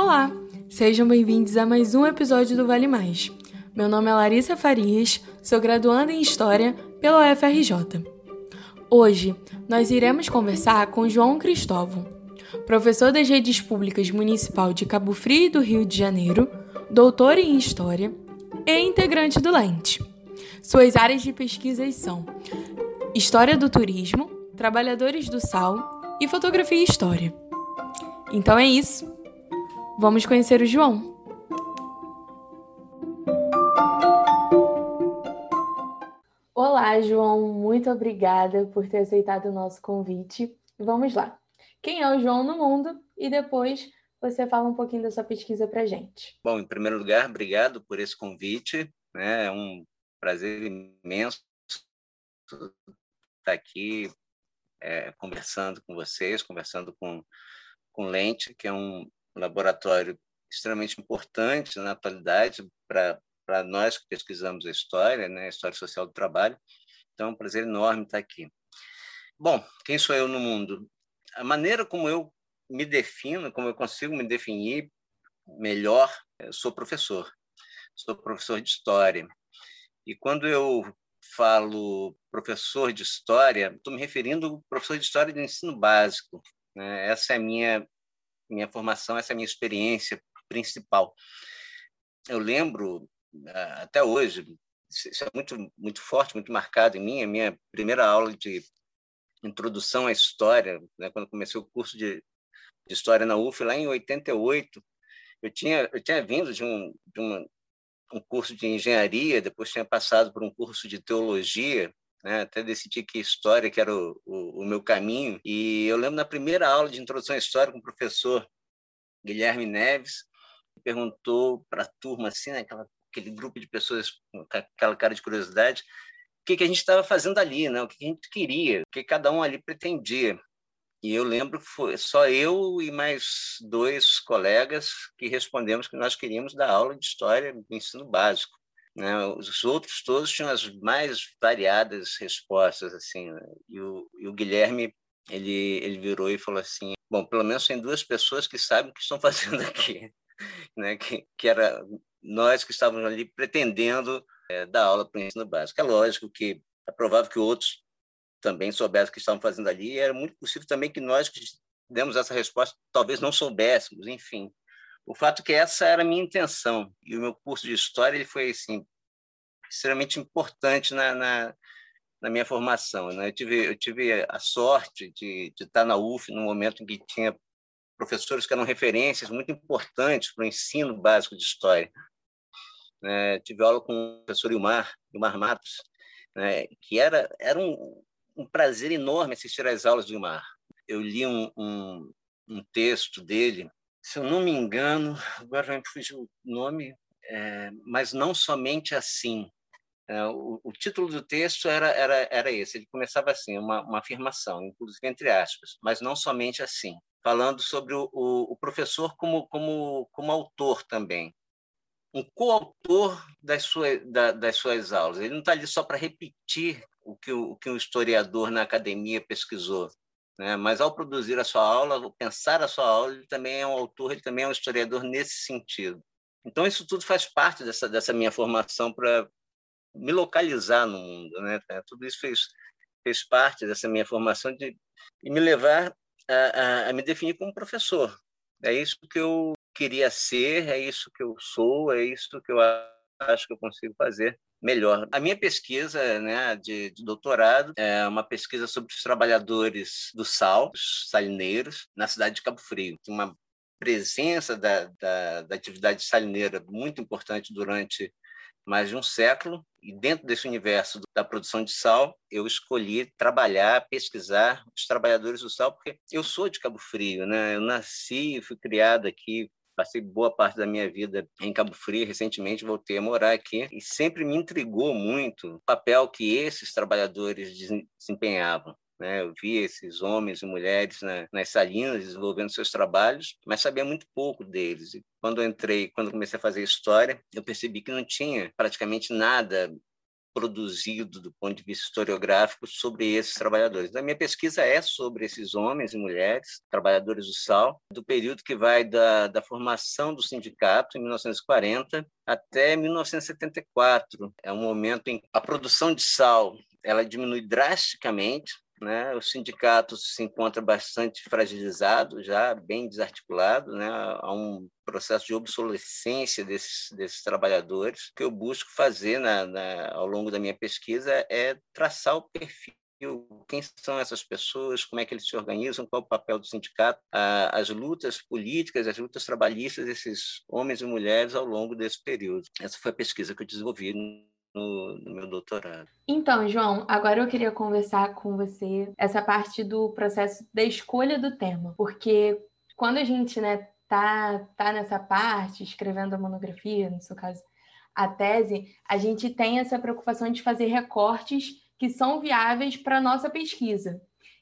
Olá, sejam bem-vindos a mais um episódio do Vale Mais. Meu nome é Larissa Farias, sou graduanda em História pela UFRJ. Hoje, nós iremos conversar com João Cristóvão, professor das redes públicas municipal de Cabo Frio do Rio de Janeiro, doutor em História e integrante do Lente. Suas áreas de pesquisa são História do Turismo, Trabalhadores do Sal e Fotografia e História. Então é isso. Vamos conhecer o João. Olá, João. Muito obrigada por ter aceitado o nosso convite. Vamos lá. Quem é o João no mundo? E depois você fala um pouquinho da sua pesquisa para gente. Bom, em primeiro lugar, obrigado por esse convite. Né? É um prazer imenso estar aqui é, conversando com vocês, conversando com, com Lente, que é um laboratório extremamente importante na atualidade para nós que pesquisamos a história, né, a história social do trabalho. Então, é um prazer enorme estar aqui. Bom, quem sou eu no mundo? A maneira como eu me defino, como eu consigo me definir melhor, eu sou professor. Sou professor de história. E quando eu falo professor de história, estou me referindo ao professor de história de ensino básico. Né? Essa é a minha minha formação, essa é a minha experiência principal. Eu lembro ah, até hoje, isso é muito muito forte, muito marcado em mim, a minha primeira aula de introdução à história, né, quando comecei o curso de, de história na UF lá em 88, eu tinha eu tinha vindo de um de uma, um curso de engenharia, depois tinha passado por um curso de teologia né? até decidi que história que era o, o, o, meu caminho. E eu lembro na primeira aula de introdução à história com o professor Guilherme Neves, perguntou para a turma, assim, né? Aquela, aquele grupo de pessoas com aquela cara de curiosidade, o que, que a gente estava fazendo ali, né? o que a gente queria, o que cada um ali pretendia. E eu lembro que foi só eu e mais dois colegas que respondemos que nós queríamos dar aula de história do ensino básico. Né? Os outros todos tinham as mais variadas respostas, assim. Né? E, o, e o Guilherme ele ele virou e falou assim: bom, pelo menos tem duas pessoas que sabem o que estão fazendo aqui, né? Que que era nós que estávamos ali pretendendo é, dar aula para o ensino básico. É lógico que é provável que outros também soubessem o que estavam fazendo ali. E era muito possível também que nós que demos essa resposta talvez não soubéssemos, enfim. O fato é que essa era a minha intenção. E o meu curso de História ele foi assim, extremamente importante na, na, na minha formação. Né? Eu, tive, eu tive a sorte de, de estar na UF no momento em que tinha professores que eram referências muito importantes para o ensino básico de História. É, tive aula com o professor Ilmar, Ilmar Matos, né? que era, era um, um prazer enorme assistir às aulas do Ilmar. Eu li um, um, um texto dele se eu não me engano, agora me fugir o nome, é, mas não somente assim. É, o, o, título do texto era, era, era esse, ele começava assim, uma, uma afirmação, inclusive entre aspas, mas não somente assim, falando sobre o, o, o professor como, como, como autor também, um coautor das suas, da, das suas aulas. Ele não está ali só para repetir o que o, que o historiador na academia pesquisou, né? Mas ao produzir a sua aula, ao pensar a sua aula, ele também é um autor, ele também é um historiador nesse sentido. Então isso tudo faz parte dessa dessa minha formação para me localizar no mundo, né? É, tudo isso fez fez parte dessa minha formação de, me levar a, a, a me definir como professor. É isso que eu queria ser, é isso que eu sou, é isso que eu acho que eu consigo fazer melhor. A minha pesquisa né, de, de, doutorado é uma pesquisa sobre os trabalhadores do sal, os salineiros, na cidade de Cabo Frio. Tem uma presença da, da, da atividade salineira muito importante durante mais de um século, e dentro desse universo da produção de sal, eu escolhi trabalhar, pesquisar os trabalhadores do sal, porque eu sou de Cabo Frio, né? Eu nasci e fui criado aqui, Passei boa parte da minha vida em Cabo Frio, recentemente voltei a morar aqui e sempre me intrigou muito o papel que esses trabalhadores desempenhavam. Né? Eu via esses homens e mulheres né, nas salinas desenvolvendo seus trabalhos, mas sabia muito pouco deles. E quando eu entrei, quando comecei a fazer história, eu percebi que não tinha praticamente nada produzido do ponto de vista historiográfico sobre esses trabalhadores. A minha pesquisa é sobre esses homens e mulheres, trabalhadores do sal, do período que vai da, da formação do sindicato, em 1940, até 1974. É um momento em que a produção de sal ela diminui drasticamente, né? O sindicato se encontra bastante fragilizado, já bem desarticulado, né? há um processo de obsolescência desses, desses trabalhadores. O que eu busco fazer na, na, ao longo da minha pesquisa é traçar o perfil quem são essas pessoas, como é que eles se organizam, qual é o papel do sindicato, as lutas políticas, as lutas trabalhistas desses homens e mulheres ao longo desse período. Essa foi a pesquisa que eu desenvolvi no, no, meu doutorado. Então, João, agora eu queria conversar com você essa parte do processo da escolha do tema, porque quando a gente, né, tá, tá nessa parte, escrevendo a monografia, no seu caso, a tese, a gente tem essa preocupação de fazer recortes que são viáveis para a nossa pesquisa.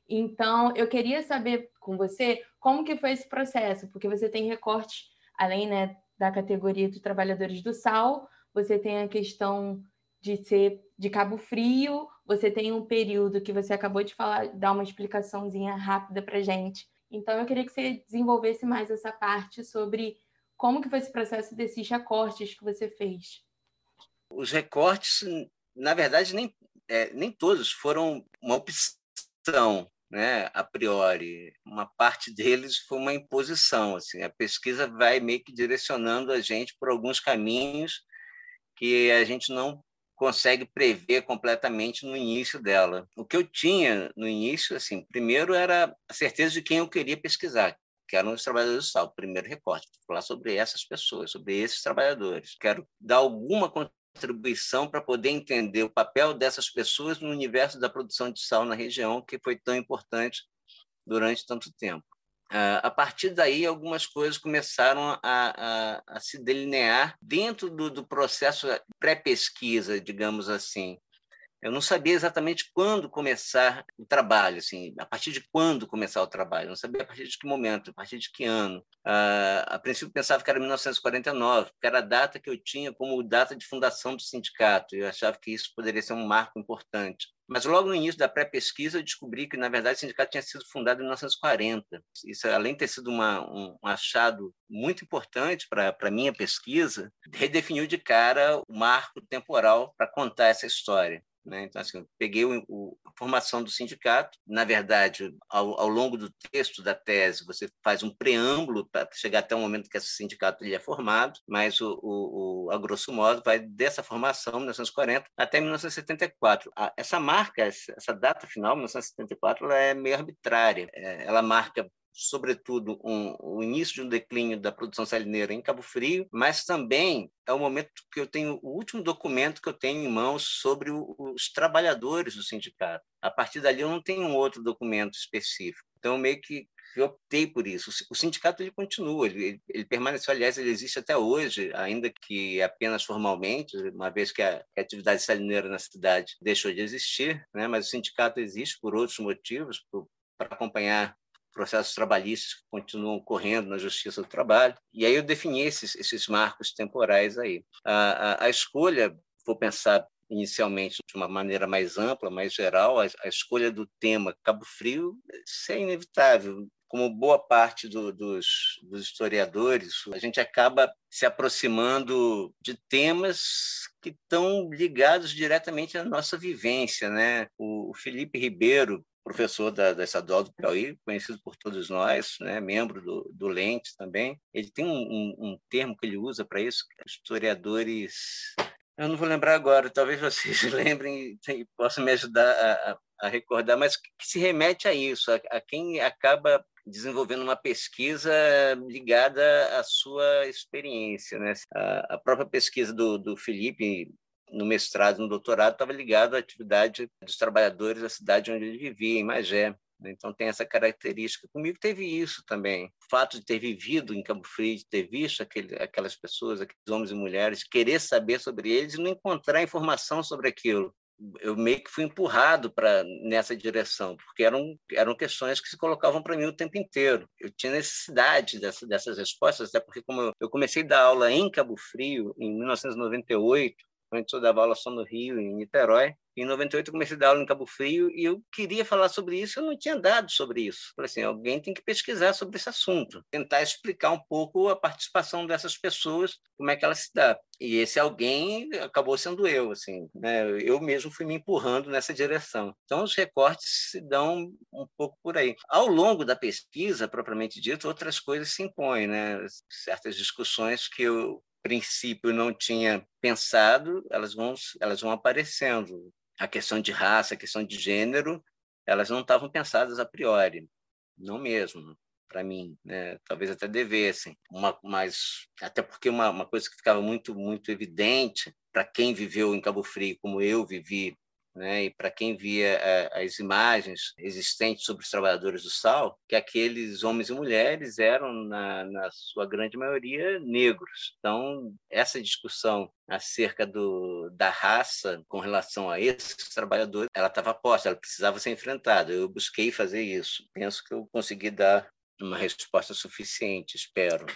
Então, eu queria saber com você como que foi esse processo, porque você tem recortes, além né, da categoria dos trabalhadores do sal, você tem a questão de ser de Cabo Frio, você tem um período que você acabou de falar, dar uma explicaçãozinha rápida para gente. Então, eu queria que você desenvolvesse mais essa parte sobre como que foi esse processo desses recortes que você fez. Os recortes, na verdade, nem, é, nem todos foram uma opção, né, a priori. Uma parte deles foi uma imposição. Assim, a pesquisa vai meio que direcionando a gente por alguns caminhos que a gente não consegue prever completamente no início dela. O que eu tinha no início, assim, primeiro era a certeza de quem eu queria pesquisar, que eram os trabalhadores do sal, primeiro recorte, falar sobre essas pessoas, sobre esses trabalhadores. Quero dar alguma contribuição para poder entender o papel dessas pessoas no universo da produção de sal na região, que foi tão importante durante tanto tempo. Uh, a partir daí, algumas coisas começaram a, a, a se delinear dentro do, do processo pré-pesquisa, digamos assim. Eu não sabia exatamente quando começar o trabalho, assim, a partir de quando começar o trabalho. Eu não sabia a partir de que momento, a partir de que ano. Uh, a princípio pensava que era 1949, que era a data que eu tinha como data de fundação do sindicato. Eu achava que isso poderia ser um marco importante. Mas logo no início da pré-pesquisa eu descobri que, na verdade, o sindicato tinha sido fundado em 1940. Isso, além de ter sido uma, um, achado muito importante para a minha pesquisa, redefiniu de cara o marco temporal para contar essa história. Né? Então, assim, peguei o, o, a formação do sindicato. Na verdade, ao, ao, longo do texto da tese, você faz um preâmbulo para chegar até o momento que esse sindicato ele é formado, mas, o, o, a grosso modo, vai dessa formação, 1940, até 1974. essa marca, essa data final, 1974, ela é meio arbitrária. É, ela marca sobretudo, um, o início de um declínio da produção salineira em Cabo Frio, mas também é o momento que eu tenho o último documento que eu tenho em mãos sobre o, os trabalhadores do sindicato. A partir dali eu não tenho um outro documento específico. Então meio que eu optei por isso. O sindicato ele continua, ele, ele, permaneceu, aliás, ele existe até hoje, ainda que apenas formalmente, uma vez que a, atividade salineira na cidade deixou de existir, né? mas o sindicato existe por outros motivos, para acompanhar processos trabalhistas que continuam correndo na Justiça do Trabalho. E aí eu defini esses, esses marcos temporais aí. A, a, a escolha, vou pensar inicialmente de uma maneira mais ampla, mais geral, a, a escolha do tema Cabo Frio, isso é inevitável. Como boa parte do, dos, dos historiadores, a gente acaba se aproximando de temas que estão ligados diretamente à nossa vivência. Né? O, o Felipe Ribeiro, professor da, da Estadual do Piauí, conhecido por todos nós, né, membro do, do Lentes também. Ele tem um, um, um termo que ele usa para isso, historiadores. Eu não vou lembrar agora, talvez vocês lembrem e possam me ajudar a, a, recordar, mas que se remete a isso, a, a quem acaba desenvolvendo uma pesquisa ligada à sua experiência. Né? A, a própria pesquisa do, do Felipe no mestrado, no doutorado, estava ligado à atividade dos trabalhadores da cidade onde ele vivia, em Magé. Então tem essa característica. Comigo teve isso também. O fato de ter vivido em Cabo Frio, de ter visto aquele, aquelas pessoas, aqueles homens e mulheres, querer saber sobre eles e não encontrar informação sobre aquilo. Eu meio que fui empurrado para nessa direção, porque eram, eram questões que se colocavam para mim o tempo inteiro. Eu tinha necessidade dessa, dessas respostas, até porque como eu, eu comecei a dar aula em Cabo Frio em 1998, Antes eu dava aula só no Rio, em Niterói. Em 98 eu comecei a dar aula em Cabo Frio e eu queria falar sobre isso, eu não tinha dado sobre isso. Falei assim, alguém tem que pesquisar sobre esse assunto, tentar explicar um pouco a participação dessas pessoas, como é que ela se dá. E esse alguém acabou sendo eu, assim, né? Eu mesmo fui me empurrando nessa direção. Então os recortes se dão um pouco por aí. Ao longo da pesquisa, propriamente dito, outras coisas se impõem, né? Certas discussões que eu princípio não tinha pensado, elas vão elas vão aparecendo. A questão de raça, a questão de gênero, elas não estavam pensadas a priori, não mesmo, para mim, né? talvez até devessem, uma, mas até porque uma, uma coisa que ficava muito muito evidente para quem viveu em Cabo Frio, como eu vivi né? e para quem via é, as imagens existentes sobre os trabalhadores do sal, que aqueles homens e mulheres eram, na, na sua grande maioria, negros. Então, essa discussão acerca do, da raça com relação a esses trabalhadores, ela estava posta, ela precisava ser enfrentada. Eu busquei fazer isso. Penso que eu consegui dar uma resposta suficiente, espero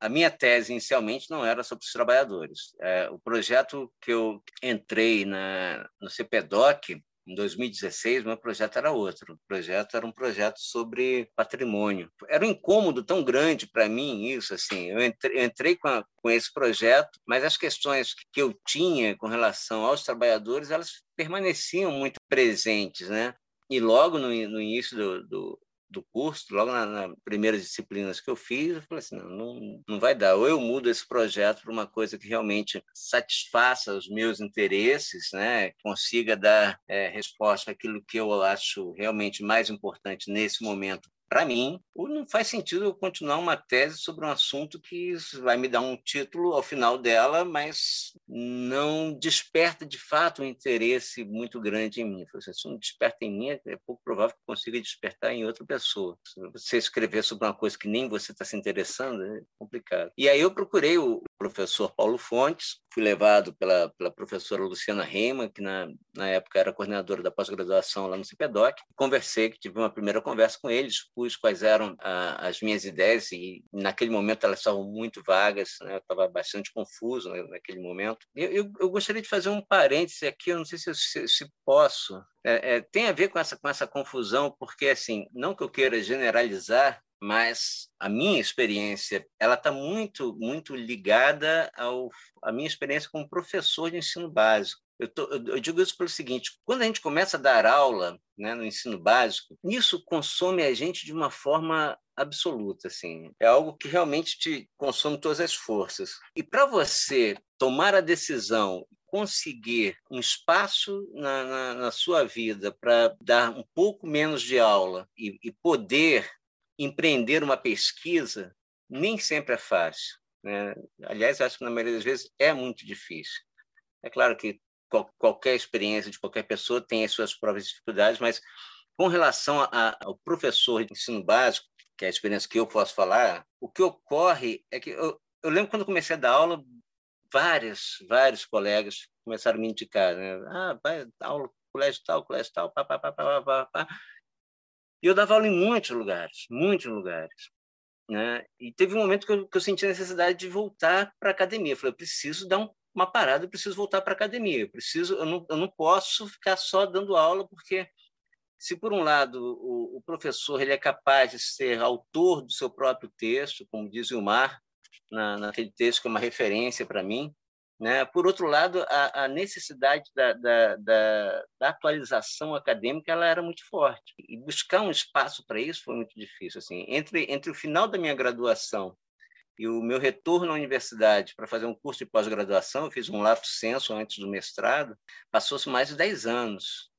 a, minha tese inicialmente não era sobre os trabalhadores. É, o projeto que eu entrei na, no CPDOC em 2016, meu projeto era outro. O projeto era um projeto sobre patrimônio. Era um incômodo tão grande para mim isso, assim. Eu entrei, eu entrei com, a, com esse projeto, mas as questões que eu tinha com relação aos trabalhadores, elas permaneciam muito presentes, né? E logo no, no início do, do, do curso, logo nas na primeiras disciplinas que eu fiz, eu falei assim, não, não, não vai dar. Ou eu mudo esse projeto para uma coisa que realmente satisfaça os meus interesses, né? consiga dar é, resposta àquilo que eu acho realmente mais importante nesse momento para mim, não faz sentido eu continuar uma tese sobre um assunto que vai me dar um título ao final dela, mas não desperta de fato um interesse muito grande em mim. Se não desperta em mim, é pouco provável que consiga despertar em outra pessoa. Se você escrever sobre uma coisa que nem você está se interessando, é complicado. E aí eu procurei o professor Paulo Fontes, fui levado pela, pela professora Luciana Reimann, que na, na época era coordenadora da pós-graduação lá no CPDOC. Conversei, tive uma primeira conversa com eles, expus quais eram ah, as minhas ideias e naquele momento elas estavam muito vagas, né? eu estava bastante confuso naquele momento. Eu, eu, eu, gostaria de fazer um parêntese aqui, eu não sei se, se, se posso. É, é, tem a ver com essa, com essa confusão, porque, assim, não que eu queira generalizar, mas a minha experiência ela está muito muito ligada ao a minha experiência como professor de ensino básico. Eu, tô, eu, digo isso pelo seguinte quando a gente começa a dar aula né, no ensino básico isso consome a gente de uma forma absoluta assim. É algo que realmente te consome todas as forças. E para você tomar a decisão conseguir um espaço na, na, na sua vida para dar um pouco menos de aula e, e poder empreender uma pesquisa nem sempre é fácil. Né? Aliás, acho que na maioria das vezes é muito difícil. É claro que qual, qualquer experiência de qualquer pessoa tem as suas próprias dificuldades, mas com relação a, ao professor de ensino básico, que é a experiência que eu posso falar, o que ocorre é que eu, eu lembro quando comecei a dar aula, vários, vários colegas começaram a me indicar, né? Ah, vai dar aula colégio tal, colégio tal, pá, pá, pá, pá, pá, pá. E eu dava aula em muitos lugares, muitos lugares. Né? E teve um momento que eu, que eu senti a necessidade de voltar para a academia. Eu falei, eu preciso dar um, uma parada, eu preciso voltar para a academia. Eu, preciso, eu, não, eu não posso ficar só dando aula, porque se, por um lado, o, o professor ele é capaz de ser autor do seu próprio texto, como diz o Mar, na, naquele texto que é uma referência para mim, né? Por outro lado, a, a necessidade da, da, da, da, atualização acadêmica ela era muito forte e buscar um espaço para isso foi muito difícil. Assim, entre entre o final da minha graduação e o meu retorno à universidade para fazer um curso de pós-graduação, eu fiz um lato senso antes do mestrado, passou-se mais de 10 anos.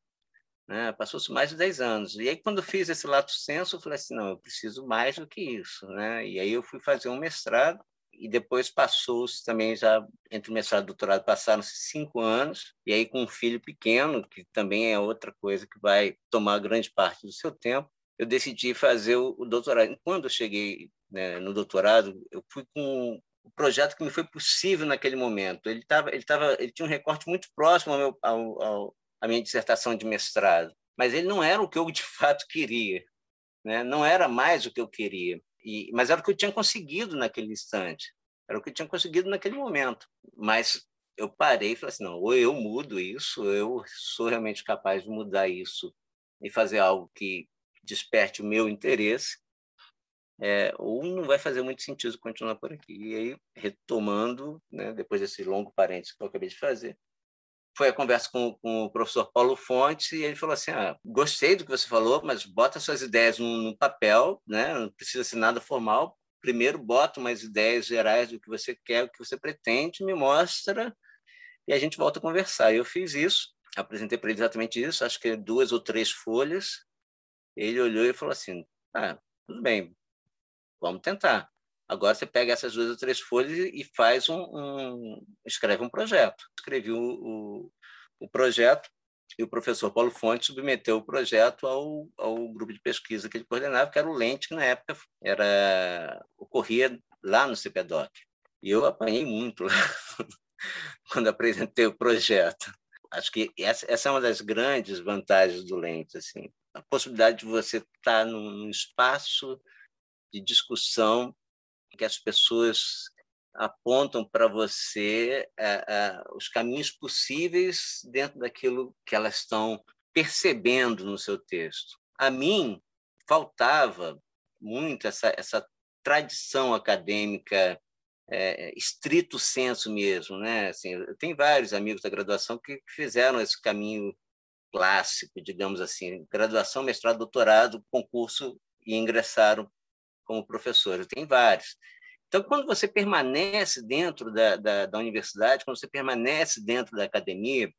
Né? Passou-se mais de 10 anos. E aí, quando fiz esse lato senso, eu falei assim: não, eu preciso mais do que isso. Né? E aí, eu fui fazer um mestrado e depois passou-se também já entre o mestrado e o doutorado passaram-se cinco anos e aí com um filho pequeno que também é outra coisa que vai tomar grande parte do seu tempo eu decidi fazer o, doutorado. Quando eu cheguei né, no doutorado eu fui com o projeto que me foi possível naquele momento. Ele estava ele tava ele tinha um recorte muito próximo ao meu ao, ao à minha dissertação de mestrado. Mas ele não era o que eu de fato queria né? não era mais o que eu queria e, mas era o que eu tinha conseguido naquele instante, era o que eu tinha conseguido naquele momento. Mas eu parei e falei assim, não, ou eu mudo isso, ou eu sou realmente capaz de mudar isso e fazer algo que desperte o meu interesse, é, ou não vai fazer muito sentido continuar por aqui. E aí, retomando, né, depois desse longo parênteses que eu acabei de fazer, foi a conversa com, com, o professor Paulo Fontes e ele falou assim: ah, gostei do que você falou, mas bota suas ideias no, papel, né? não precisa ser nada formal. Primeiro, bota umas ideias gerais do que você quer, o que você pretende, me mostra e a gente volta a conversar. Eu fiz isso, apresentei para ele exatamente isso, acho que duas ou três folhas. Ele olhou e falou assim: ah, tudo bem, vamos tentar. Agora você pega essas duas ou três folhas e faz um, um escreve um projeto. Escrevi o, o, o, projeto e o professor Paulo Fonte submeteu o projeto ao, ao grupo de pesquisa que ele coordenava, que era o Lente, que na época era ocorria lá no CPDOC. E eu apanhei muito lá quando apresentei o projeto. Acho que essa, essa é uma das grandes vantagens do Lente, assim, a possibilidade de você estar num espaço de discussão que as pessoas apontam para você é, é, os caminhos possíveis dentro daquilo que elas estão percebendo no seu texto. A mim faltava muito essa, essa tradição acadêmica é, estrito senso mesmo, né? Assim, eu tenho vários amigos da graduação que fizeram esse caminho clássico, digamos assim, graduação, mestrado, doutorado, concurso e ingressaram como professor. Eu tenho vários. Então, quando você permanece dentro da, da, da universidade, quando você permanece dentro da academia,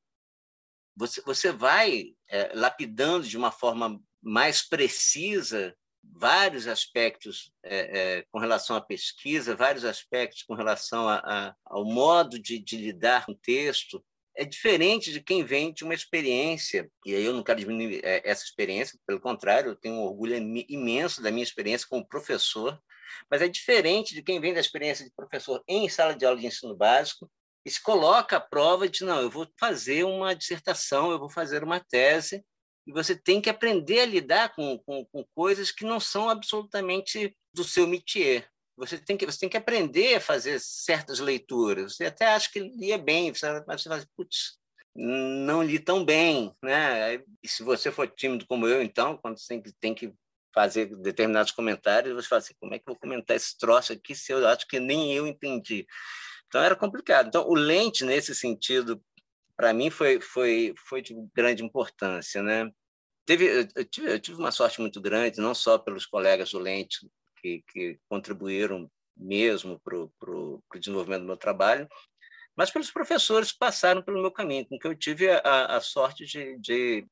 você, você vai é, lapidando de uma forma mais precisa vários aspectos é, é, com relação à pesquisa, vários aspectos com relação a, a, ao modo de, de, lidar com o texto. É diferente de quem vem de uma experiência, e aí eu não quero diminuir é, essa experiência, pelo contrário, eu tenho um orgulho imenso da minha experiência como professor, mas é diferente de quem vem da experiência de professor em sala de aula de ensino básico e se coloca à prova de, não, eu vou fazer uma dissertação, eu vou fazer uma tese, e você tem que aprender a lidar com, com, com coisas que não são absolutamente do seu métier. Você tem, que, você tem que aprender a fazer certas leituras. Você até acha que lia bem, mas você fala, putz, não li tão bem. Né? E se você for tímido como eu, então, quando você tem que, tem que fazer determinados comentários, você fala assim, como é que eu vou comentar esse troço aqui se eu acho que nem eu entendi? Então, era complicado. Então, o lente, nesse sentido, para mim foi foi foi de grande importância, né? Teve eu tive, eu tive uma sorte muito grande, não só pelos colegas do Lente que, que contribuíram mesmo para o desenvolvimento do meu trabalho, mas pelos professores que passaram pelo meu caminho, com que eu tive a, a sorte de, de,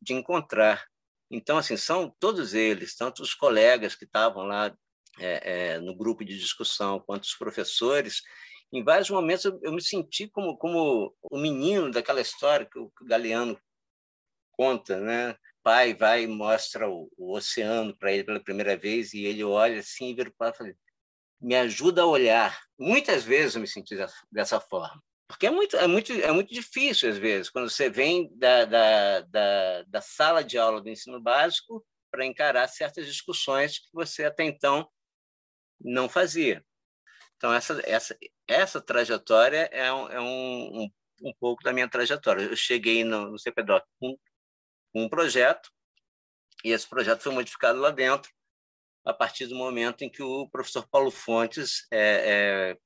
de encontrar. Então, assim, são todos eles, tanto os colegas que estavam lá é, é, no grupo de discussão, quanto os professores, em vários momentos eu, eu, me senti como como o menino daquela história que o, que o Galeano conta, né? Pai vai e mostra o, o oceano para ele pela primeira vez e ele olha assim e vira para fala, me ajuda a olhar. Muitas vezes eu me senti dessa forma. Porque é muito, é muito, é muito difícil, às vezes, quando você vem da, da, da, da sala de aula do ensino básico para encarar certas discussões que você até então não fazia. Então, essa, essa, essa trajetória é, um, é um, um, um pouco da minha trajetória. Eu cheguei no, no CPDOC com um projeto, e esse projeto foi modificado lá dentro, a partir do momento em que o professor Paulo Fontes é, é,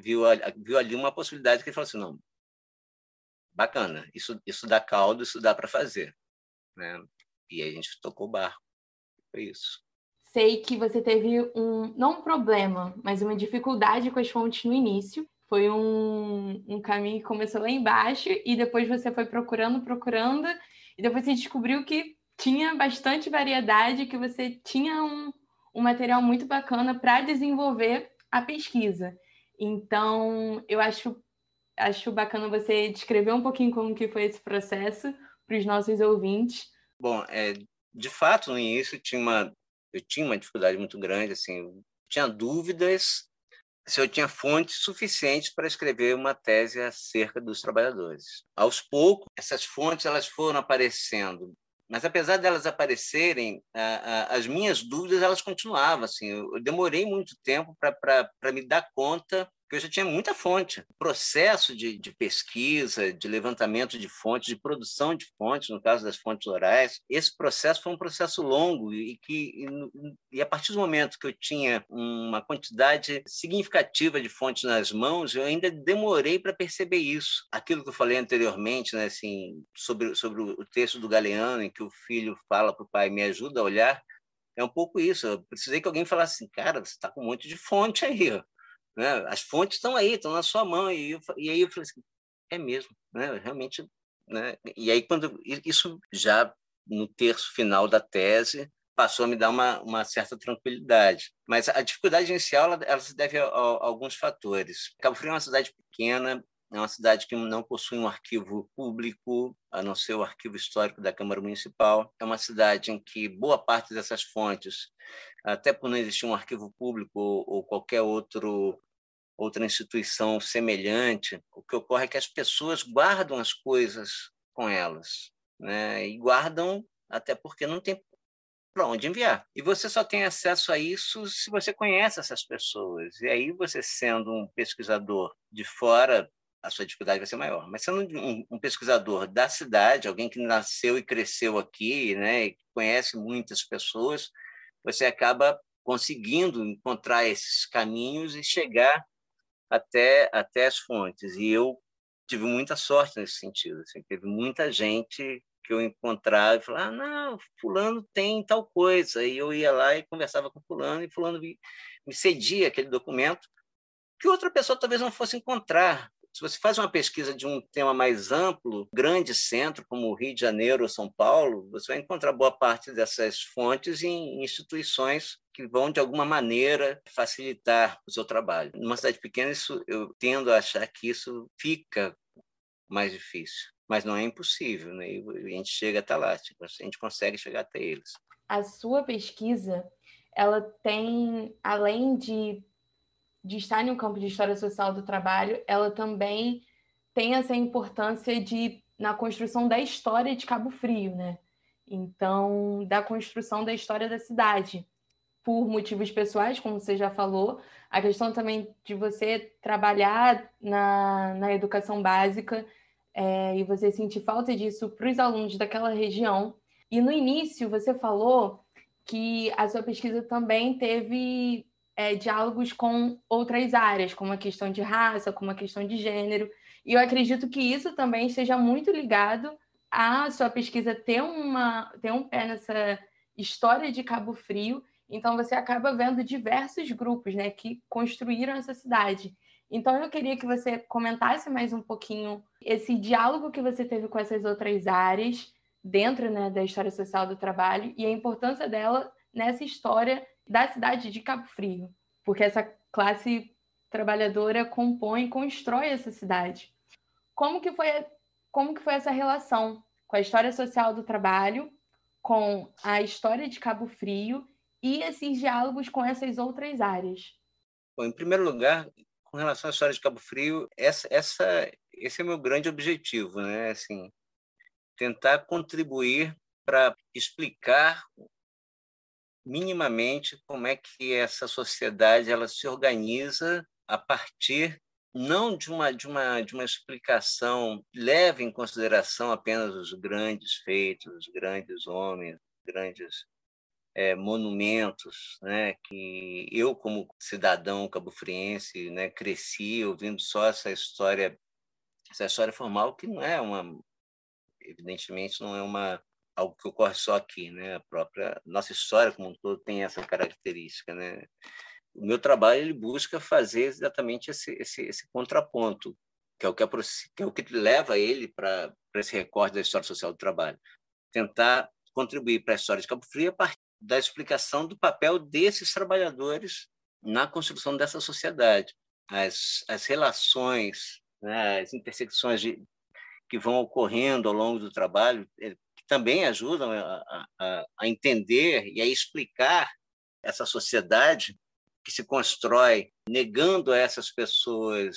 viu, viu ali uma possibilidade que ele falou assim, não, bacana, isso, isso dá caldo, isso dá para fazer. Né? E aí a gente tocou o barco. Foi isso sei que você teve um, não um problema, mas uma dificuldade com as fontes no início. Foi um, um caminho que começou lá embaixo e depois você foi procurando, procurando, e depois você descobriu que tinha bastante variedade, que você tinha um, um material muito bacana para desenvolver a pesquisa. Então, eu acho, acho bacana você descrever um pouquinho como que foi esse processo para os nossos ouvintes. Bom, é, de fato, no início tinha uma eu tinha uma dificuldade muito grande, assim, tinha dúvidas se eu tinha fontes suficientes para escrever uma tese acerca dos trabalhadores. Aos poucos, essas fontes elas foram aparecendo, mas apesar delas aparecerem, as minhas dúvidas elas continuavam. Assim, eu demorei muito tempo para me dar conta porque eu já tinha muita fonte. O processo de, de, pesquisa, de levantamento de fontes, de produção de fontes, no caso das fontes orais, esse processo foi um processo longo e que e, e a partir do momento que eu tinha uma quantidade significativa de fontes nas mãos, eu ainda demorei para perceber isso. Aquilo que eu falei anteriormente, né, assim, sobre sobre o texto do Galeano, em que o filho fala para o pai: "Me ajuda a olhar", é um pouco isso. Eu precisei que alguém falasse assim, cara, você está com um monte de fonte aí, ó. Né? As fontes estão aí, estão na sua mão. E, eu, e aí eu falei assim, é mesmo, né? Realmente, né? E aí quando isso já no terço final da tese passou a me dar uma, uma certa tranquilidade. Mas a dificuldade inicial ela, ela se deve a, a, a alguns fatores. Cabo Frio é uma cidade pequena, é uma cidade que não possui um arquivo público, a não ser o arquivo histórico da Câmara Municipal. É uma cidade em que boa parte dessas fontes, até por não existir um arquivo público ou qualquer outro outra instituição semelhante, o que ocorre é que as pessoas guardam as coisas com elas, né? E guardam até porque não tem para onde enviar. E você só tem acesso a isso se você conhece essas pessoas. E aí você sendo um pesquisador de fora a sua dificuldade vai ser maior. Mas sendo um, um, pesquisador da cidade, alguém que nasceu e cresceu aqui, né, e conhece muitas pessoas, você acaba conseguindo encontrar esses caminhos e chegar até até as fontes. E eu tive muita sorte nesse sentido. Assim, teve muita gente que eu encontrava e falava, ah, não, fulano tem tal coisa. E eu ia lá e conversava com fulano e fulano me, me cedia aquele documento que outra pessoa talvez não fosse encontrar se você faz uma pesquisa de um tema mais amplo, grande centro como o Rio de Janeiro ou São Paulo, você vai encontrar boa parte dessas fontes em instituições que vão, de alguma maneira, facilitar o seu trabalho. Numa cidade pequena, isso, eu tendo a achar que isso fica mais difícil. Mas não é impossível, né? E a gente chega até lá, tipo, a gente consegue chegar até eles. A sua pesquisa, ela tem, além de de estar um campo de história social do trabalho, ela também tem essa importância de na construção da história de Cabo Frio, né? Então, da construção da história da cidade, por motivos pessoais, como você já falou, a questão também de você trabalhar na, na educação básica é, e você sentir falta disso para os alunos daquela região. E no início você falou que a sua pesquisa também teve é, diálogos com outras áreas, como a questão de raça, como a questão de gênero. E eu acredito que isso também esteja muito ligado à sua pesquisa ter, uma, ter um pé nessa história de Cabo Frio. Então, você acaba vendo diversos grupos né, que construíram essa cidade. Então, eu queria que você comentasse mais um pouquinho esse diálogo que você teve com essas outras áreas dentro né, da história social do trabalho e a importância dela nessa história da cidade de Cabo Frio, porque essa classe trabalhadora compõe constrói essa cidade. Como que foi, como que foi essa relação com a história social do trabalho, com a história de Cabo Frio e esses diálogos com essas outras áreas? Bom, em primeiro lugar, com relação à história de Cabo Frio, essa, essa, esse é meu grande objetivo, né? Assim, tentar contribuir para explicar minimamente como é que essa sociedade ela se organiza a partir não de uma de uma de uma explicação leve em consideração apenas os grandes feitos, os grandes homens, grandes é, monumentos, né? Que eu como cidadão cabofriense, né, cresci ouvindo só essa história, essa história formal que não é uma, evidentemente não é uma algo que ocorre só aqui, né? A própria nossa história como um todo tem essa característica, né? O meu trabalho ele busca fazer exatamente esse esse, esse contraponto, que é o que, que é o que leva ele para esse recorte da história social do trabalho, tentar contribuir para a história de Cabo Frio a partir da explicação do papel desses trabalhadores na construção dessa sociedade, as as relações, né, as intersecções de, que vão ocorrendo ao longo do trabalho, também ajudam a, a, a entender e a explicar essa sociedade que se constrói negando a essas pessoas,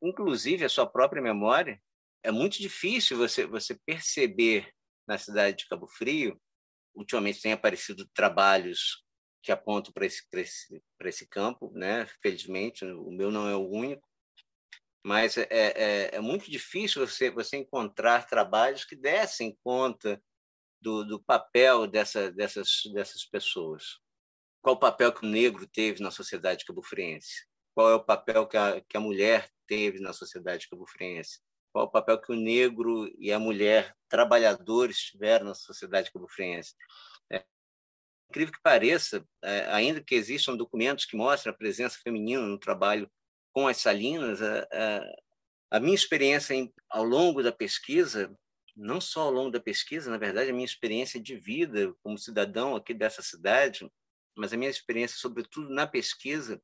inclusive a sua própria memória. É muito difícil você, você perceber na cidade de Cabo Frio. Ultimamente tem aparecido trabalhos que apontam para esse, esse, esse campo, né? Felizmente, o meu não é o único, mas é, é, é muito difícil você, você encontrar trabalhos que dessem conta do, do papel dessa, dessas, dessas pessoas. Qual o papel que o negro teve na sociedade cabufriense? Qual é o papel que a, que a mulher teve na sociedade cabufriense? Qual o papel que o negro e a mulher trabalhadores tiveram na sociedade cabufriense? É, incrível que pareça, é, ainda que existam documentos que mostram a presença feminina no trabalho com as salinas, a, a, a minha experiência em, ao longo da pesquisa, não só ao longo da pesquisa, na verdade, a minha experiência de vida como cidadão aqui dessa cidade, mas a minha experiência, sobretudo na pesquisa,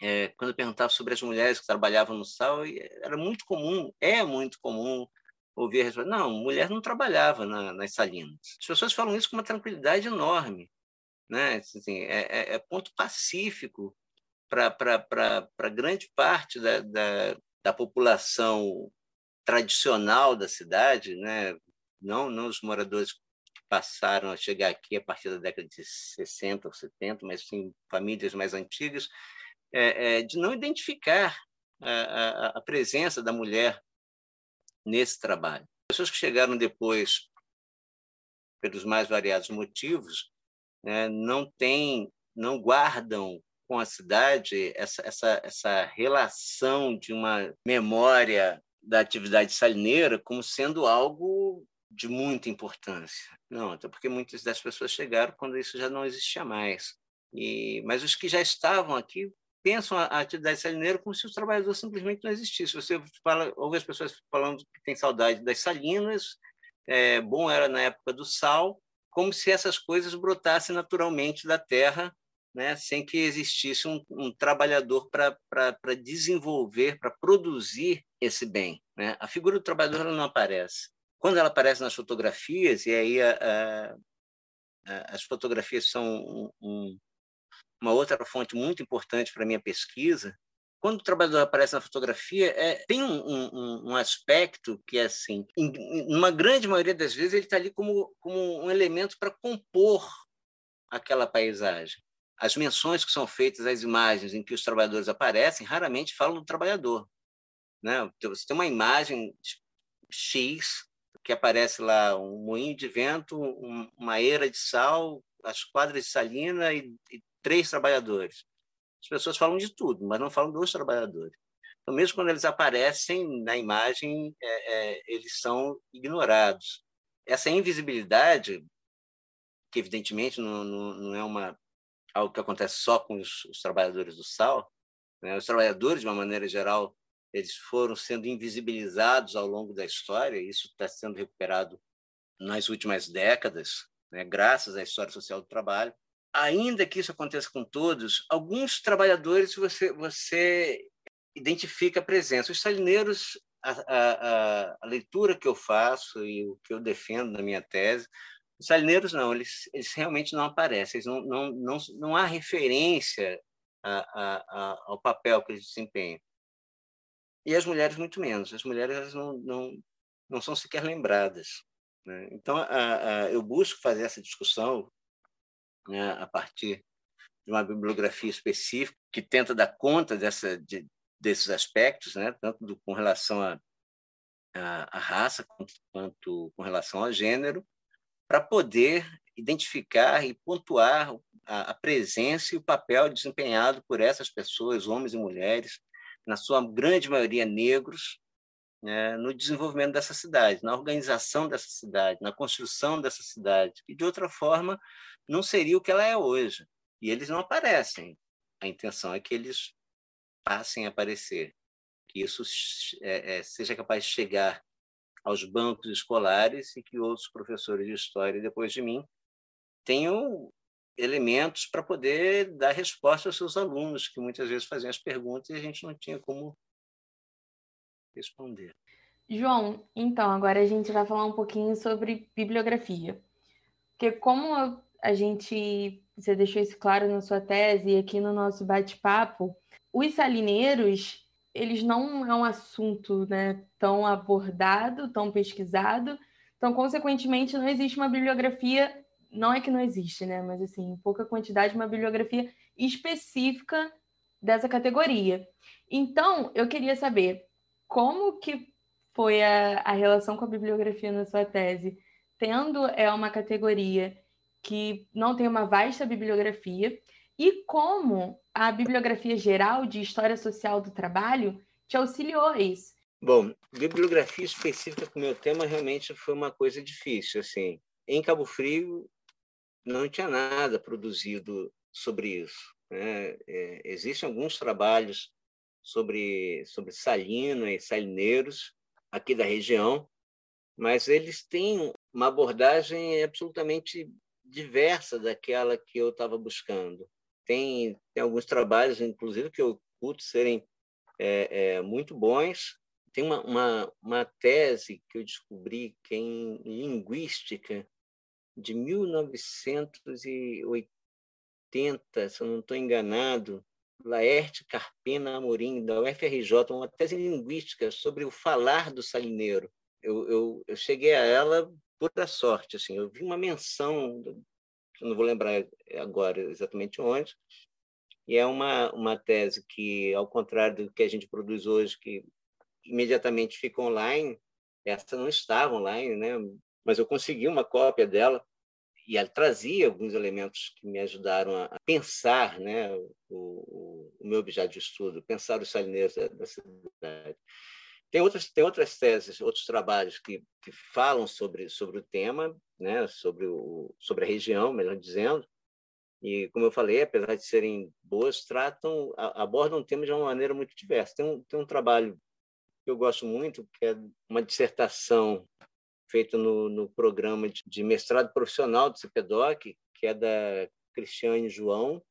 é, quando eu perguntava sobre as mulheres que trabalhavam no sal, era muito comum, é muito comum ouvir a resposta, não, mulher não trabalhava na, nas salinas. As pessoas falam isso com uma tranquilidade enorme, né? Assim, é, é, é ponto pacífico para grande parte da, da, da, população tradicional da cidade, né? não, não os moradores que passaram a chegar aqui a partir da década de 60 ou 70, mas sim famílias mais antigas, é, é, de não identificar a, a, a, presença da mulher nesse trabalho. Pessoas que chegaram depois, pelos mais variados motivos, né, não têm, não guardam com a cidade essa, essa, essa relação de uma memória da atividade salineira como sendo algo de muita importância. Não, até porque muitas das pessoas chegaram quando isso já não existia mais. E, mas os que já estavam aqui pensam a atividade salineira como se os trabalhadores simplesmente não existissem. Você fala, ouve as pessoas falando que tem saudade das salinas, é, bom era na época do sal, como se essas coisas brotassem naturalmente da terra né, sem que existisse um, um trabalhador para desenvolver, para produzir esse bem. Né? A figura do trabalhador não aparece. Quando ela aparece nas fotografias, e aí a, a, a, as fotografias são um, um, uma outra fonte muito importante para a minha pesquisa, quando o trabalhador aparece na fotografia, é, tem um, um, um, aspecto que é assim, em, em uma grande maioria das vezes ele está ali como, como um elemento para compor aquela paisagem as menções que são feitas às imagens em que os trabalhadores aparecem raramente falam do trabalhador. Né? Então, você tem uma imagem X que aparece lá um moinho de vento, uma eira de sal, as quadras de salina e, e três trabalhadores. As pessoas falam de tudo, mas não falam dos trabalhadores. Então, mesmo quando eles aparecem na imagem, é, é, eles são ignorados. Essa invisibilidade, que evidentemente não, não, não é uma algo que acontece só com os, os trabalhadores do sal. Né? Os trabalhadores, de uma maneira geral, eles foram sendo invisibilizados ao longo da história. Isso está sendo recuperado nas últimas décadas, né? graças à história social do trabalho. Ainda que isso aconteça com todos, alguns trabalhadores você você identifica a presença. Os salineiros, a, a, a leitura que eu faço e o que eu defendo na minha tese, os salineiros não, eles, eles realmente não aparecem, não, não, não, não há referência a, a, a, ao papel que eles desempenham. E as mulheres muito menos, as mulheres não, não, não são sequer lembradas. Né? Então, eu busco fazer essa discussão né, a partir de uma bibliografia específica que tenta dar conta dessa, de, desses aspectos, né, tanto do, com relação à a, a, raça quanto, quanto com relação ao gênero, para poder identificar e pontuar a, a, presença e o papel desempenhado por essas pessoas, homens e mulheres, na sua grande maioria negros, né, no desenvolvimento dessa cidade, na organização dessa cidade, na construção dessa cidade. E, de outra forma, não seria o que ela é hoje. E eles não aparecem. A intenção é que eles passem a aparecer, que isso é, é, seja capaz de chegar aos bancos escolares e que outros professores de história depois de mim tenham elementos para poder dar resposta aos seus alunos, que muitas vezes faziam as perguntas e a gente não tinha como responder. João, então, agora a gente vai falar um pouquinho sobre bibliografia. Porque como a gente, você deixou isso claro na sua tese e aqui no nosso bate-papo, os salineiros eles não é um assunto né, tão abordado, tão pesquisado. Então, consequentemente, não existe uma bibliografia não é que não existe, né? Mas assim, pouca quantidade, uma bibliografia específica dessa categoria. Então, eu queria saber como que foi a, a relação com a bibliografia na sua tese, tendo é uma categoria que não tem uma vasta bibliografia, e como a bibliografia geral de História Social do Trabalho te auxiliou a isso. Bom, bibliografia específica para o meu tema realmente foi uma coisa difícil. Assim, em Cabo Frio não tinha nada produzido sobre isso. Né? É, existem alguns trabalhos sobre sobre salino e salineiros aqui da região, mas eles têm uma abordagem absolutamente diversa daquela que eu estava buscando. Tem, tem alguns trabalhos, inclusive, que eu culto serem é, é, muito bons. Tem uma, uma, uma tese que eu descobri que é em linguística de 1980, se eu não estou enganado, Laerte Carpena Amorim, da UFRJ, uma tese linguística sobre o falar do salineiro. Eu, eu, eu cheguei a ela por sorte. Assim, eu vi uma menção, não vou lembrar agora exatamente onde, e é uma, uma tese que, ao contrário do que a gente produz hoje, que imediatamente fica online, essa não estava online, né? mas eu consegui uma cópia dela e ela trazia alguns elementos que me ajudaram a pensar né, o, o, o meu objeto de estudo, pensar os salineiros da, da cidade. Tem outras, tem outras teses, outros trabalhos que, que falam sobre, sobre o tema, né, sobre, o, sobre a região, melhor dizendo, e, como eu falei, apesar de serem boas, tratam, abordam o tema de uma maneira muito diversa. Tem um, tem um trabalho que eu gosto muito, que é uma dissertação feito no, no programa de, de, mestrado profissional do CPDOC, que é da Cristiane João,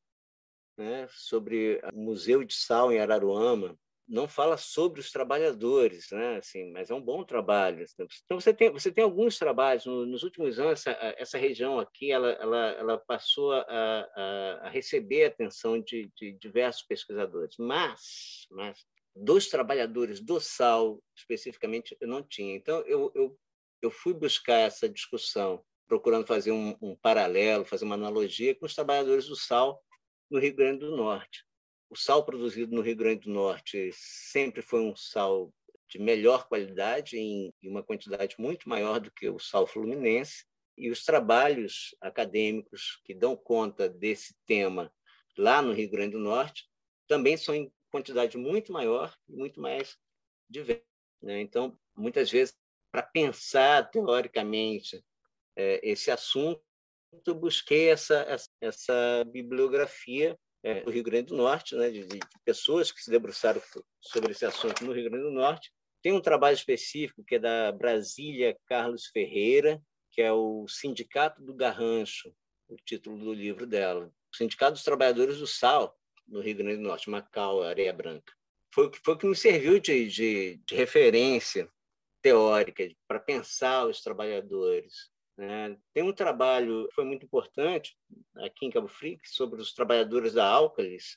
né, sobre o Museu de Sal em Araruama. Não fala sobre os trabalhadores, né, assim, mas é um bom trabalho. Então você tem você tem alguns trabalhos nos últimos anos essa, essa região aqui ela ela, ela passou a, a, a receber a atenção de, de diversos pesquisadores, mas mas dos trabalhadores do sal especificamente eu não tinha. Então eu, eu eu fui buscar essa discussão, procurando fazer um, um paralelo, fazer uma analogia com os trabalhadores do sal no Rio Grande do Norte. O sal produzido no Rio Grande do Norte sempre foi um sal de melhor qualidade, em uma quantidade muito maior do que o sal fluminense, e os trabalhos acadêmicos que dão conta desse tema lá no Rio Grande do Norte também são em quantidade muito maior e muito mais diversa. Né? Então, muitas vezes para pensar teoricamente é, esse assunto, busquei essa, essa, essa bibliografia é, do Rio Grande do Norte, né, de, de, pessoas que se debruçaram sobre esse assunto no Rio Grande do Norte. Tem um trabalho específico que é da Brasília Carlos Ferreira, que é o Sindicato do Garrancho, o título do livro dela. O Sindicato dos Trabalhadores do Sal, no Rio Grande do Norte, Macau, Areia Branca. Foi o que, foi que me serviu de, de, de referência teórica para pensar os trabalhadores. Né? Tem um trabalho que foi muito importante aqui em Cabo Frio sobre os trabalhadores da Alcalis,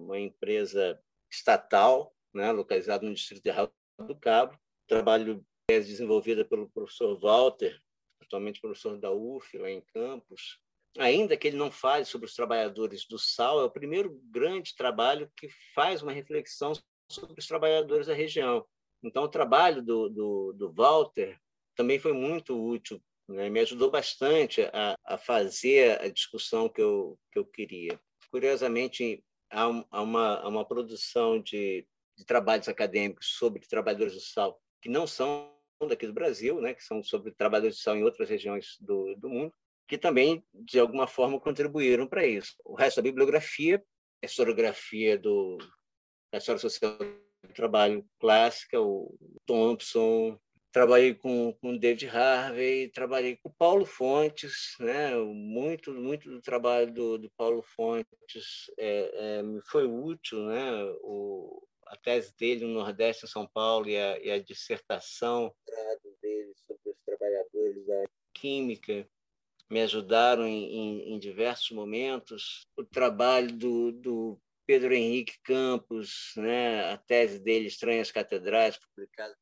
uma empresa estatal né, localizada no distrito de Arraial do Cabo. Trabalho desenvolvido pelo professor Walter, atualmente professor da UF, lá em Campos. Ainda que ele não fale sobre os trabalhadores do sal, é o primeiro grande trabalho que faz uma reflexão sobre os trabalhadores da região. Então, o trabalho do, do, do Walter também foi muito útil, né? me ajudou bastante a, a fazer a discussão que eu, que eu queria. Curiosamente, há, há uma, há uma produção de, de trabalhos acadêmicos sobre trabalhadores do sal que não são daqui do Brasil, né, que são sobre trabalhadores do sal em outras regiões do, do mundo, que também, de alguma forma, contribuíram para isso. O resto da bibliografia é historiografia do, da história social trabalho clássica, o Thompson, trabalhei com com David Harvey, trabalhei com Paulo Fontes, né? Muito muito do trabalho do, do Paulo Fontes é, é, foi útil, né? O, a tese dele no Nordeste em São Paulo e a, e a dissertação dele sobre os trabalhadores da química me ajudaram em, em, em diversos momentos. O trabalho do, do Pedro Henrique Campos, né, a tese dele, Estranhas Catedrais, publicada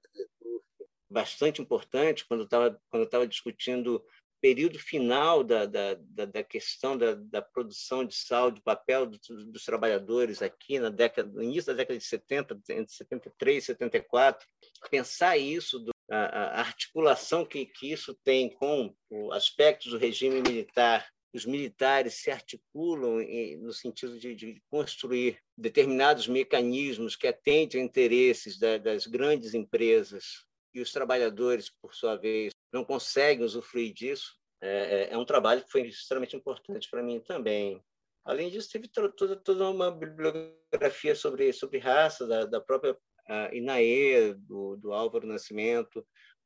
bastante importante quando estava quando estava discutindo período final da, da, da questão da, da, produção de sal, do papel dos, dos, trabalhadores aqui na década, no início da década de 70, entre 73 e 74, pensar isso, do, a, a, articulação que, que isso tem com aspectos do regime militar, os militares se articulam no sentido de, de construir determinados mecanismos que atendem a interesses da, das grandes empresas e os trabalhadores, por sua vez, não conseguem usufruir disso, é, é, é um trabalho que foi extremamente importante para mim também. Além disso, teve toda, toda uma bibliografia sobre, sobre raça, da, da própria uh, Inaê, do, do Álvaro Nascimento,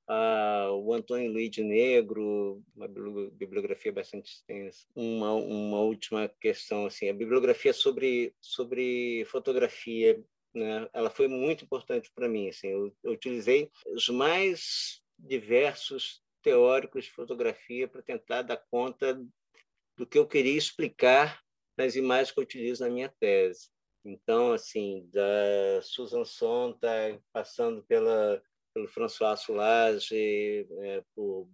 uh, o Antônio Luiz de Negro, uma bibliografia bastante extensa. Uma, uma última questão, assim, a bibliografia sobre, sobre fotografia né? Ela foi muito importante para mim. Assim, eu, eu utilizei os mais diversos teóricos de fotografia para tentar dar conta do que eu queria explicar nas imagens que eu utilizo na minha tese. Então, assim, da Susan Sontag, passando pela, pelo François Soulage, é, por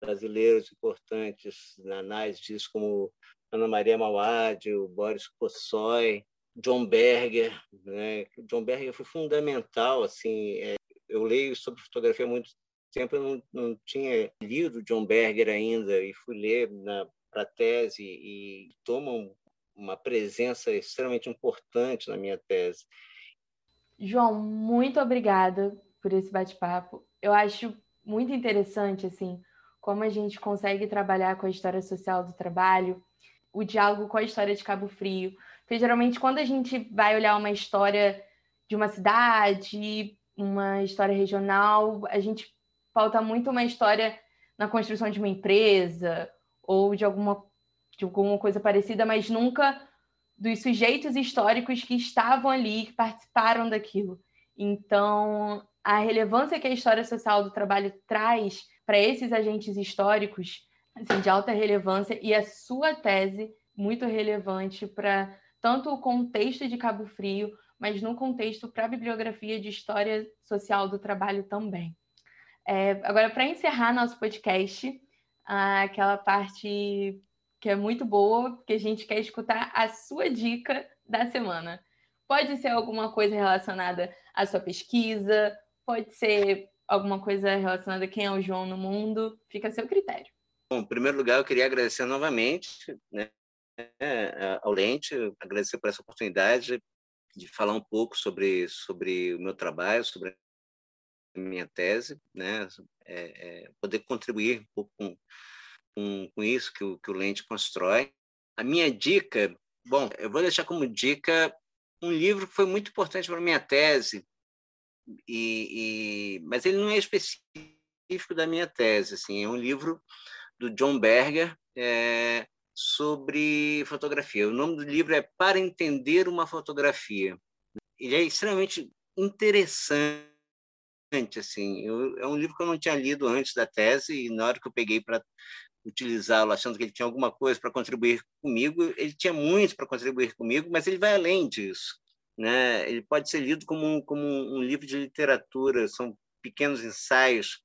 brasileiros importantes na análise disso, como Ana Maria Mauad, o Boris Kossoy, John Berger, né? John Berger foi fundamental, assim, é, eu leio sobre fotografia há muito tempo, eu não, não tinha lido John Berger ainda e fui ler para a tese e toma uma presença extremamente importante na minha tese. João, muito obrigada por esse bate-papo. Eu acho muito interessante, assim, como a gente consegue trabalhar com a história social do trabalho, o diálogo com a história de Cabo Frio, porque geralmente quando a gente vai olhar uma história de uma cidade, uma história regional, a gente pauta muito uma história na construção de uma empresa ou de alguma, de alguma coisa parecida, mas nunca dos sujeitos históricos que estavam ali, que participaram daquilo. Então, a relevância que a história social do trabalho traz para esses agentes históricos, assim, de alta relevância, e a sua tese muito relevante para tanto o contexto de Cabo Frio, mas no contexto para a bibliografia de história social do trabalho também. É, agora, para encerrar nosso podcast, aquela parte que é muito boa, que a gente quer escutar a sua dica da semana. Pode ser alguma coisa relacionada à sua pesquisa, pode ser alguma coisa relacionada a quem é o João no mundo, fica a seu critério. Bom, em primeiro lugar, eu queria agradecer novamente né, ao Lente, agradecer por essa oportunidade de falar um pouco sobre, sobre o meu trabalho, sobre a minha tese, né? É, é, poder contribuir um pouco com, com, com isso que o, que o Lente constrói. A minha dica, bom, eu vou deixar como dica um livro que foi muito importante para a minha tese, e, e, mas ele não é específico da minha tese, assim, é um livro do John Berger, é, sobre fotografia. O nome do livro é Para Entender uma Fotografia. Ele é extremamente interessante, assim. Eu, é um livro que eu não tinha lido antes da tese e na hora que eu peguei para utilizá-lo, achando que ele tinha alguma coisa para contribuir comigo, ele tinha muito para contribuir comigo, mas ele vai além disso. Né? Ele pode ser lido como como um livro de literatura, são pequenos ensaios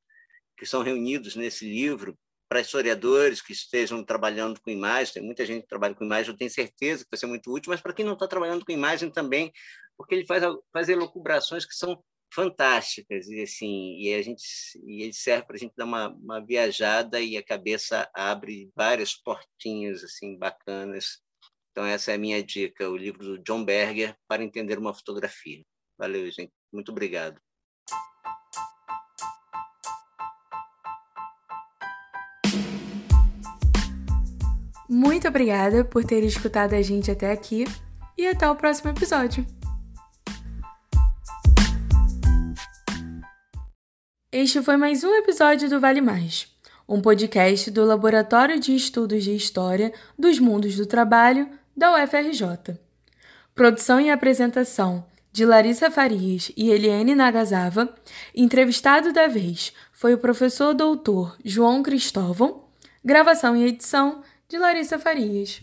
que são reunidos nesse livro para historiadores que estejam trabalhando com imagem, tem muita gente que trabalha com imagem, eu tenho certeza que vai ser muito útil, mas para quem não está trabalhando com imagem também, porque ele faz, faz elucubrações que são fantásticas e assim e a gente e ele serve para a gente dar uma, uma viajada e a cabeça abre várias portinhas assim bacanas. Então essa é a minha dica o livro do John Berger para entender uma fotografia. Valeu gente. Muito obrigado Muito obrigada por ter escutado a gente até aqui e até o próximo episódio. Este foi mais um episódio do Vale Mais, um podcast do Laboratório de Estudos de História dos Mundos do Trabalho da UFRJ. Produção e apresentação de Larissa Farias e Eliane Nagasava. Entrevistado da vez foi o professor doutor João Cristóvão. Gravação e edição de Larissa Farias.